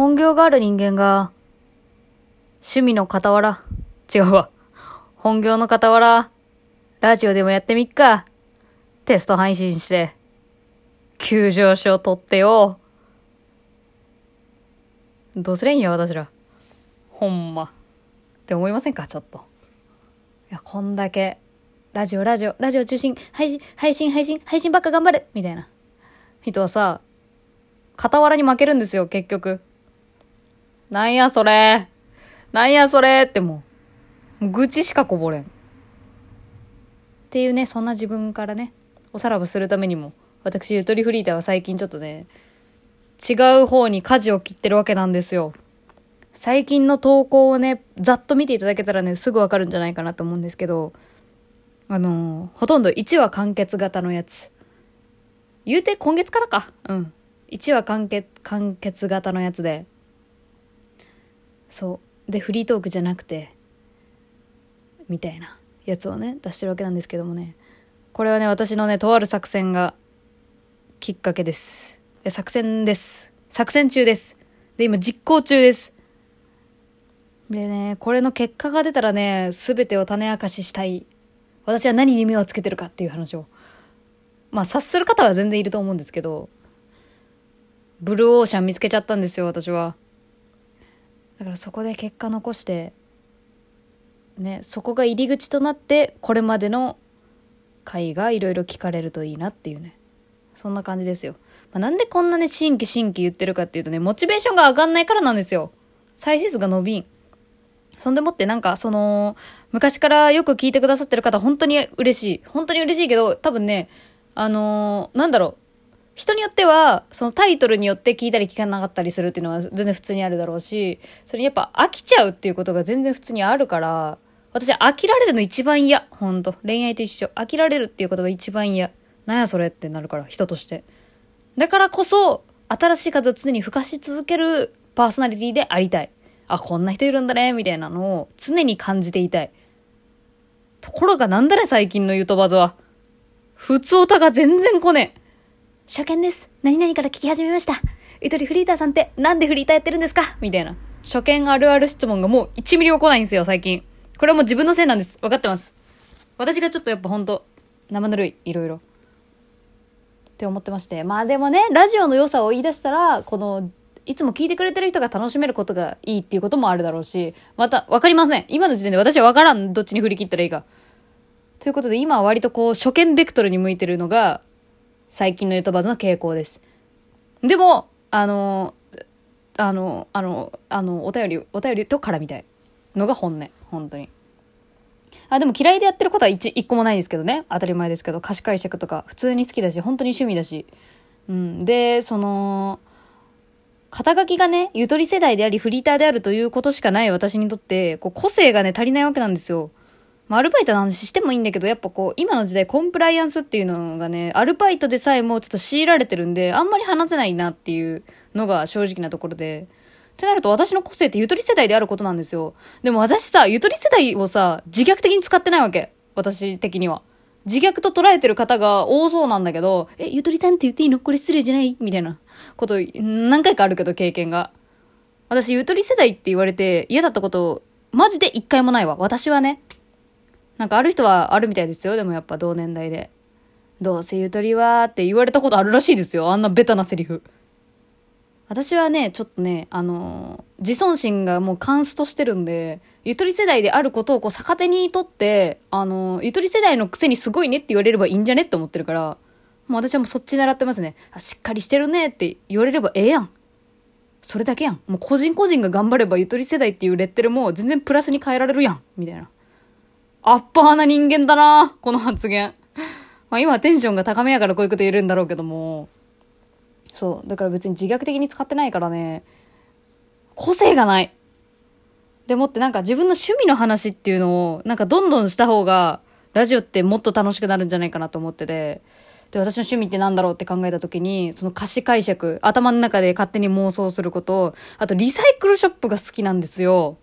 本業がある人間が、趣味の傍ら、違うわ。本業の傍ら、ラジオでもやってみっか。テスト配信して、急上昇取ってよ。どうすりゃいいんや、私ら。ほんま。って思いませんか、ちょっと。いや、こんだけ、ラジオ、ラジオ、ラジオ中心、配信、配信、配信、配信ばっか頑張るみたいな。人はさ、傍らに負けるんですよ、結局。なんやそれ。なんやそれってもう、愚痴しかこぼれん。っていうね、そんな自分からね、おさらばするためにも、私、ゆとりフリーターは最近ちょっとね、違う方に舵を切ってるわけなんですよ。最近の投稿をね、ざっと見ていただけたらね、すぐわかるんじゃないかなと思うんですけど、あのー、ほとんど1話完結型のやつ。言うて今月からか。うん。1話完結、完結型のやつで。そう。でフリートークじゃなくてみたいなやつをね出してるわけなんですけどもね。これはね私のねとある作戦がきっかけです。作戦です。作戦中です。で今実行中です。でねこれの結果が出たらね全てを種明かししたい。私は何に目をつけてるかっていう話を。まあ察する方は全然いると思うんですけどブルーオーシャン見つけちゃったんですよ私は。だからそこで結果残してねそこが入り口となってこれまでの回がいろいろ聞かれるといいなっていうね。そんな感じですよ、まあ、なんでこんなね新規新規言ってるかっていうとねモチベーションが上がんないからなんですよ。再生数が伸びん。そんでもってなんかその昔からよく聞いてくださってる方本当に嬉しい。本当に嬉しいけど多分ねあのー、なんだろう。人によっては、そのタイトルによって聞いたり聞かなかったりするっていうのは全然普通にあるだろうし、それやっぱ飽きちゃうっていうことが全然普通にあるから、私飽きられるの一番嫌。ほんと。恋愛と一緒。飽きられるっていうことが一番嫌。なんやそれってなるから、人として。だからこそ、新しい数を常に付加し続けるパーソナリティでありたい。あ、こんな人いるんだね、みたいなのを常に感じていたい。ところがなんだね、最近のゆとばずは。普通歌が全然来ねえ。初見です。何々から聞き始めました。ゆとりフリーターさんってなんでフリーターやってるんですか？みたいな。初見あるある質問がもう1ミリも来ないんですよ、最近。これはもう自分のせいなんです。分かってます。私がちょっとやっぱほんと、生ぬるい、いろいろ。って思ってまして。まあでもね、ラジオの良さを言い出したら、この、いつも聞いてくれてる人が楽しめることがいいっていうこともあるだろうし、また、わかりません。今の時点で私はわからん。どっちに振り切ったらいいか。ということで、今は割とこう、初見ベクトルに向いてるのが、最近のゆとばずの傾向です。でも、あの、あの、あの、あの、お便り、お便りと絡みたいのが本音。本当に。あ、でも嫌いでやってることは一一個もないですけどね。当たり前ですけど、歌詞解釈とか普通に好きだし、本当に趣味だし。うん。で、その、肩書きがね、ゆとり世代でありフリーターであるということしかない私にとって、こう個性がね、足りないわけなんですよ。まあ、アルバイトの話してもいいんだけど、やっぱこう、今の時代コンプライアンスっていうのがね、アルバイトでさえもちょっと強いられてるんで、あんまり話せないなっていうのが正直なところで。ってなると私の個性ってゆとり世代であることなんですよ。でも私さ、ゆとり世代をさ、自虐的に使ってないわけ。私的には。自虐と捉えてる方が多そうなんだけど、え、ゆとりさんって言っていいの？これ失礼じゃない？みたいなこと何回かあるけど経験が。私、ゆとり世代って言われて嫌だったこと、マジで一回もないわ。私はね。なんかある人はあるみたいですよ。でもやっぱ同年代で。どうせゆとりはって言われたことあるらしいですよ。あんなベタなセリフ。私はね、ちょっとね、あのー、自尊心がもうカンストしてるんで、ゆとり世代であることをこう逆手にとって、あのー、ゆとり世代のくせにすごいねって言われればいいんじゃねって思ってるから、もう私はもうそっち狙ってますね。あ、しっかりしてるねって言われればええやん。それだけやん。もう個人個人が頑張ればゆとり世代っていうレッテルも全然プラスに変えられるやん。みたいな。アッパーな人間だなこの発言。まあ今テンションが高めやからこういうこと言えるんだろうけども。そう。だから別に自虐的に使ってないからね、個性がない。でもってなんか自分の趣味の話っていうのを、なんかどんどんした方が、ラジオってもっと楽しくなるんじゃないかなと思ってて。で、私の趣味ってなんだろうって考えた時に、その歌詞解釈、頭の中で勝手に妄想すること、あとリサイクルショップが好きなんですよ。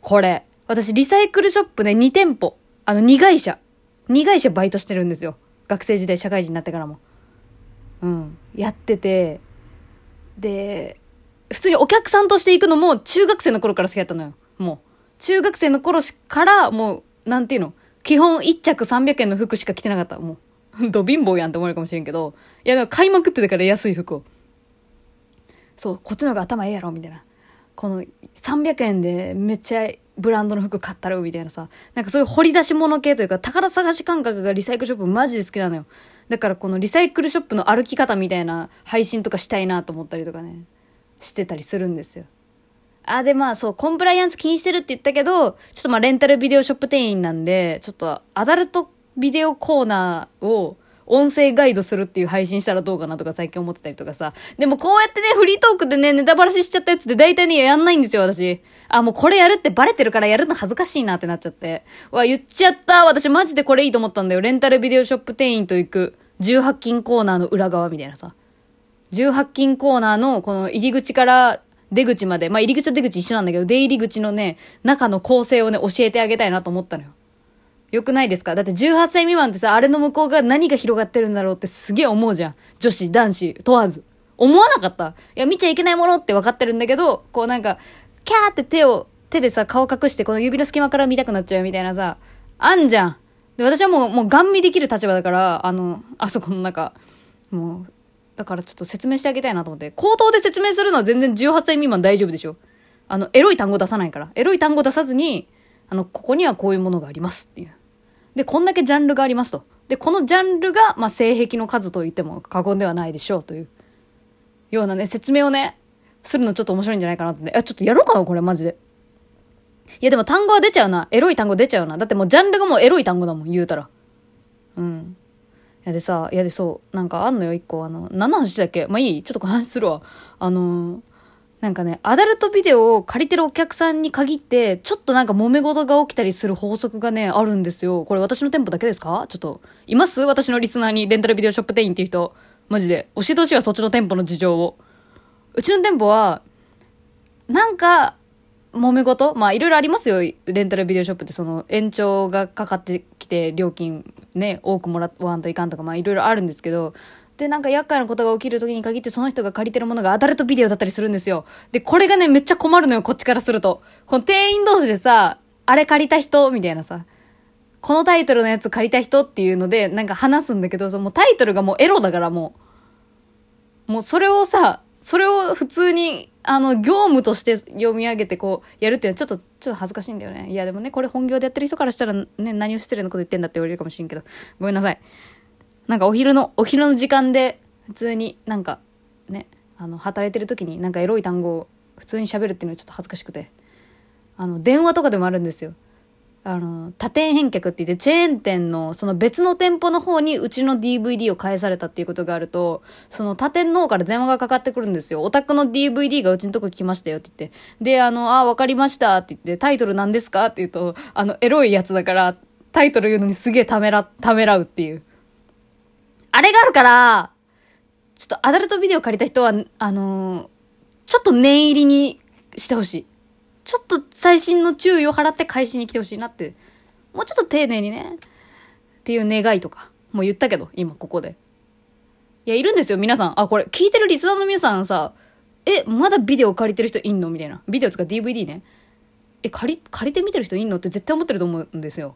これ。私、リサイクルショップで2店舗、あの、2会社、2会社バイトしてるんですよ。学生時代、社会人になってからも。うん。やってて、で、普通にお客さんとして行くのも中学生の頃から好きだったのよ。もう。中学生の頃からもう、なんていうの？基本1着300円の服しか着てなかった。もう、ど貧乏やんって思えるかもしれんけど、いや、でも買いまくってたから安い服を。そう、こっちの方が頭ええやろ、みたいな。この300円でめっちゃブランドの服買ったろみたいなさ。なんかそういう掘り出し物系というか宝探し感覚がリサイクルショップマジで好きなのよ。だからこのリサイクルショップの歩き方みたいな配信とかしたいなと思ったりとかね、してたりするんですよ。あ、でまあそう、コンプライアンス気にしてるって言ったけど、ちょっとまあレンタルビデオショップ店員なんで、ちょっとアダルトビデオコーナーを音声ガイドするっていう配信したらどうかなとか最近思ってたりとかさ。でもこうやってね、フリートークでね、ネタバラシしちゃったやつって大体ね、やんないんですよ、私。あ、もうこれやるってバレてるからやるの恥ずかしいなってなっちゃって。わ、言っちゃった。私マジでこれいいと思ったんだよ。レンタルビデオショップ店員と行く18金コーナーの裏側みたいなさ。18金コーナーのこの入り口から出口まで、まあ入り口と出口一緒なんだけど、出入り口のね、中の構成をね、教えてあげたいなと思ったのよ。よくないですか？だって18歳未満ってさ、あれの向こうが何が広がってるんだろうってすげえ思うじゃん。女子、男子、問わず。思わなかった？いや、見ちゃいけないものって分かってるんだけど、こうなんか、キャーって手を、手でさ、顔隠してこの指の隙間から見たくなっちゃうみたいなさ、あんじゃん。で、私はもう、もうガン見できる立場だから、あの、あそこの中、もう、だからちょっと説明してあげたいなと思って。口頭で説明するのは全然18歳未満大丈夫でしょあの、エロい単語出さないから。エロい単語出さずに、あの、ここにはこういうものがありますっていう。で、こんだけジャンルがありますと。で、このジャンルが、まあ、性癖の数と言っても過言ではないでしょうという、ようなね、説明をね、するのちょっと面白いんじゃないかなってね。え、ちょっとやろうかなこれマジで。いや、でも単語は出ちゃうな。エロい単語出ちゃうな。だってもうジャンルがもうエロい単語だもん、言うたら。うん。いやでさ、いやでそう、なんかあんのよ、一個。あの、何の話だっけ？まあいい？ちょっと話するわ。あのーなんかね、アダルトビデオを借りてるお客さんに限って、ちょっとなんか揉め事が起きたりする法則がね、あるんですよ。これ私の店舗だけですか？ちょっと、います？私のリスナーにレンタルビデオショップ店員っていう人。マジで。教えてほしいわ、そっちの店舗の事情を。うちの店舗は、なんか、揉め事？まあ、いろいろありますよ。レンタルビデオショップって、その、延長がかかってきて、料金ね、多くもらわんといかんとか、まあ、いろいろあるんですけど、で、なんか厄介なことが起きる時に限ってその人が借りてるものがアダルトビデオだったりするんですよ。で、これがね、めっちゃ困るのよ、こっちからすると。この店員同士でさ、あれ借りた人みたいなさ、このタイトルのやつ借りた人っていうので、なんか話すんだけど、そのタイトルがもうエロだからもう、もうそれをさ、それを普通に、あの、業務として読み上げてこう、やるっていうのはちょっと、ちょっと恥ずかしいんだよね。いやでもね、これ本業でやってる人からしたらね、何を失礼なこと言ってんだって言われるかもしれんけど、ごめんなさい。なんかお昼の、お昼の時間で、普通になんか、ね、あの、働いてる時になんかエロい単語を普通に喋るっていうのはちょっと恥ずかしくて。あの、電話とかでもあるんですよ。あの、多店返却って言って、チェーン店の、その別の店舗の方にうちの DVD を返されたっていうことがあると、その他店の方から電話がかかってくるんですよ。お宅の DVD がうちのとこ来ましたよって言って。で、あの、あ、わかりましたって言って、タイトル何ですかって言うと、あの、エロいやつだから、タイトル言うのにすげえためら、ためらうっていう。あれがあるから、ちょっとアダルトビデオ借りた人は、あのー、ちょっと念入りにしてほしい。ちょっと最新の注意を払って返しに来てほしいなって。もうちょっと丁寧にね。っていう願いとか。もう言ったけど、今ここで。いや、いるんですよ、皆さん。あ、これ、聞いてるリスナーの皆さんさ、え、まだビデオ借りてる人いんの？みたいな。ビデオつか DVD ね。え、借り、借りて見てる人いんの？って絶対思ってると思うんですよ。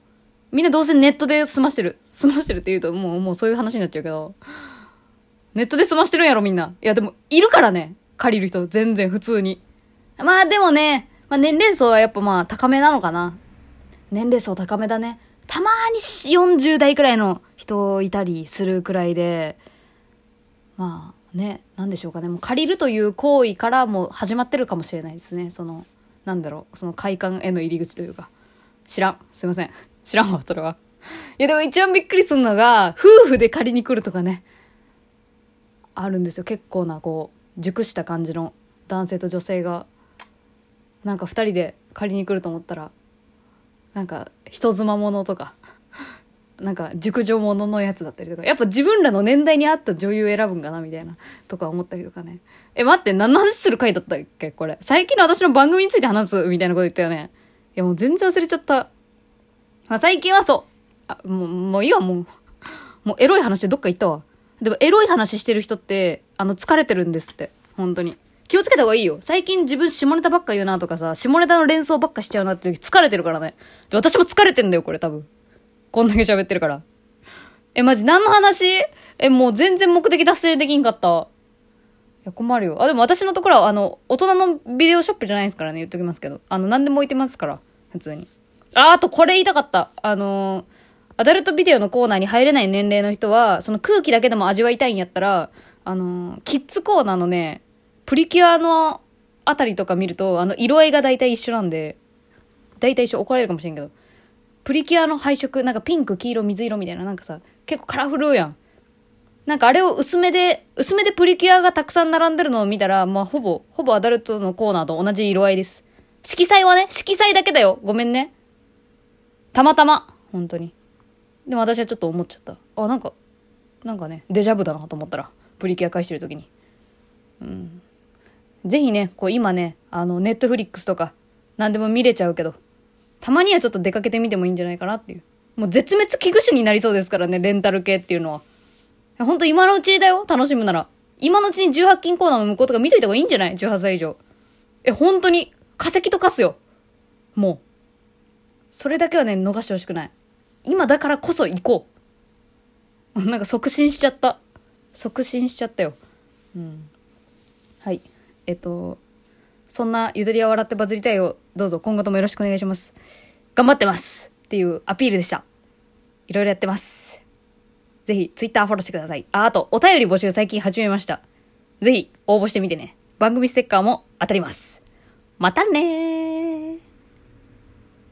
みんなどうせネットで済ましてる。済ましてるって言うと、もう、もうそういう話になっちゃうけど。ネットで済ましてるんやろ、みんな。いや、でも、いるからね。借りる人、全然普通に。まあ、でもね、まあ、年齢層はやっぱまあ、高めなのかな。年齢層高めだね。たまに40代くらいの人いたりするくらいで、まあね、なんでしょうかね。もう借りるという行為からもう始まってるかもしれないですね。その、なんだろう、その快感への入り口というか。知らん。すいません。知らんわ、それは。いや、でも一番びっくりするのが、夫婦で借りに来るとかね。あるんですよ。結構な、こう、熟した感じの男性と女性が、なんか二人で借りに来ると思ったら、なんか、人妻ものとか、なんか、熟女もののやつだったりとか、やっぱ自分らの年代に合った女優選ぶんかな、みたいな、とか思ったりとかね。え、待って、何の話する回だったっけこれ。最近の私の番組について話すみたいなこと言ったよね。いや、もう全然忘れちゃった。まあ、最近はそう。あ、もう、もういいわ、もう。もうエロい話でどっか行ったわ。でも、エロい話してる人って、あの、疲れてるんですって。本当に。気をつけた方がいいよ。最近自分下ネタばっか言うなとかさ、下ネタの連想ばっかしちゃうなって疲れてるからね。で私も疲れてんだよ、これ多分。こんだけ喋ってるから。え、マジ何の話？え、もう全然目的達成できんかった。いや、困るよ。あ、でも私のところは、あの、大人のビデオショップじゃないですからね、言っときますけど。あの、何でも置いてますから、普通に。あ、あとこれ言いたかった。あのー、アダルトビデオのコーナーに入れない年齢の人は、その空気だけでも味わいたいんやったら、あのー、キッズコーナーのね、プリキュアのあたりとか見ると、あの、色合いが大体一緒なんで、大体一緒怒られるかもしれんけど、プリキュアの配色、なんかピンク、黄色、水色みたいな、なんかさ、結構カラフルやん。なんかあれを薄めで、薄めでプリキュアがたくさん並んでるのを見たら、まあほぼ、ほぼアダルトのコーナーと同じ色合いです。色彩はね、色彩だけだよ。ごめんね。たまたま。本当に。でも私はちょっと思っちゃった。あ、なんか、なんかね、デジャブだなと思ったら、プリキュア返してる時に。うん。ぜひね、こう今ね、あの、ネットフリックスとか、何でも見れちゃうけど、たまにはちょっと出かけてみてもいいんじゃないかなっていう。もう絶滅危惧種になりそうですからね、レンタル系っていうのは。ほんと今のうちだよ、楽しむなら。今のうちに18金コーナーの向こうとか見といた方がいいんじゃない ?18 歳以上。え、本当に、化石と化すよ。もう。それだけはね、逃してほしくない。今だからこそ行こう。なんか促進しちゃった。促進しちゃったよ。うん。はい。えっと、そんなゆずりは笑ってバズりたいをどうぞ今後ともよろしくお願いします。頑張ってますっていうアピールでした。いろいろやってます。ぜひ、ツイッターフォローしてください。あ、あと、お便り募集最近始めました。ぜひ、応募してみてね。番組ステッカーも当たります。またね